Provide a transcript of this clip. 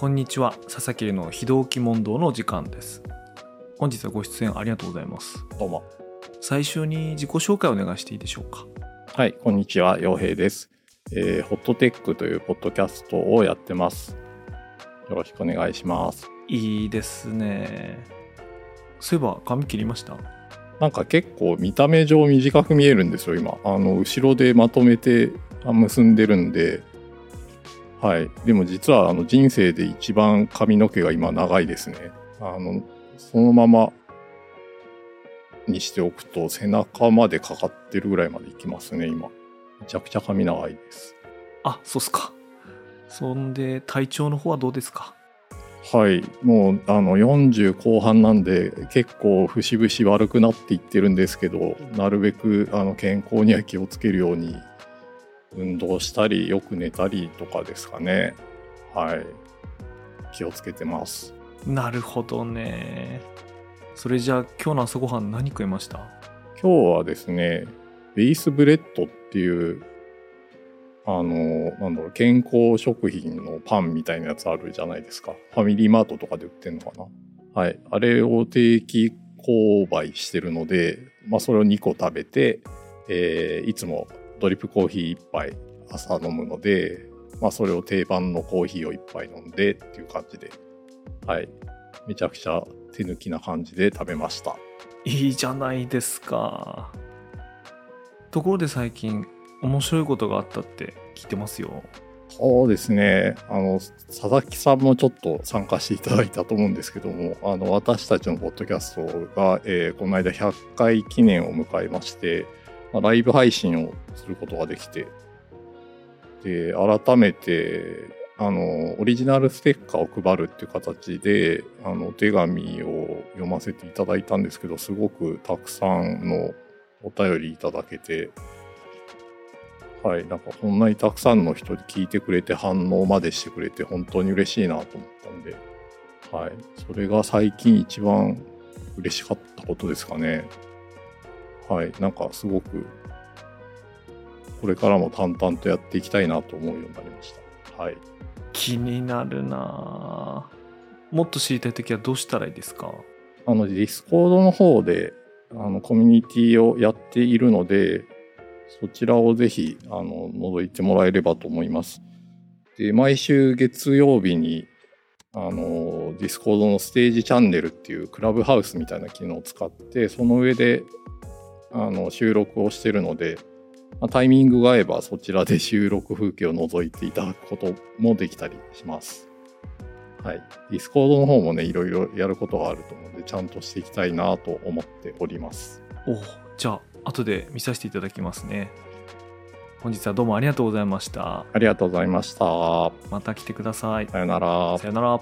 こんにちは佐々木の非同期問答のお時間です本日はご出演ありがとうございますどうも。最初に自己紹介をお願いしていいでしょうか？はい、こんにちは、洋平です。えー、ホットテックというポッドキャストをやってます。よろしくお願いします。いいですねそういえば髪切りました？なんか結構見た目上短く見えるんですよ、今。あの、後ろでまとめてあ結んでるんで、はい。でも実はあの人生で一番髪の毛が今長いですね。あの、そのままにしておくと背中までかかってるぐらいまでいきますね、今。めちゃくちゃ髪長いです。あそうっすかそんで体調の方はどうですか？はい、もうあの40後半なんで結構節々悪くなっていってるんですけどなるべくあの健康には気をつけるように運動したりよく寝たりとかですかね。はい。気をつけてます。なるほどね。それじゃあ今日の朝ごはん何食いました？今日はですねベースブレッドっていうあのなんだろう健康食品のパンみたいなやつあるじゃないですか。ファミリーマートとかで売ってんのかな？はい。あれを定期購買してるので、まあ、それを2個食べて、えーいつもドリップコーヒー1杯朝飲むので、まあ、それを定番のコーヒーを1杯飲んでっていう感じではい。めちゃくちゃ手抜きな感じで食べました。いいじゃないですか。ところで最近面白いことがあったって聞いてますよ。そうですね。あの、佐々木さんもちょっと参加していただいたと思うんですけども、あの、私たちのポッドキャストが、えーこの間100回記念を迎えまして、まあライブ配信をすることができて、で、改めて、あの、オリジナルステッカーを配るっていう形で、あの、お手紙を読ませていただいたんですけど、すごくたくさんのお便りいただけて、はい、なんかこんなにたくさんの人に聞いてくれて反応までしてくれて本当に嬉しいなと思ったんで、はい、それが最近一番嬉しかったことですかね。はい、なんかすごくこれからも淡々とやっていきたいなと思うようになりました。はい、気になるなぁもっと知りたい時はどうしたらいいですか？あのディスコードの方であのコミュニティをやっているので、そちらをぜひあの覗いてもらえればと思います。で、毎週月曜日にあのディスコードのステージチャンネルっていうクラブハウスみたいな機能を使って、その上であの収録をしてるので、まあタイミングが合えばそちらで収録風景を覗いていただくこともできたりします。はい。ディスコードの方もね、いろいろやることがあると思うので、ちゃんとしていきたいなと思っております。おじゃあ後で見させていただきますね本日はどうもありがとうございましたありがとうございました。また来てくださいさよなら。さよなら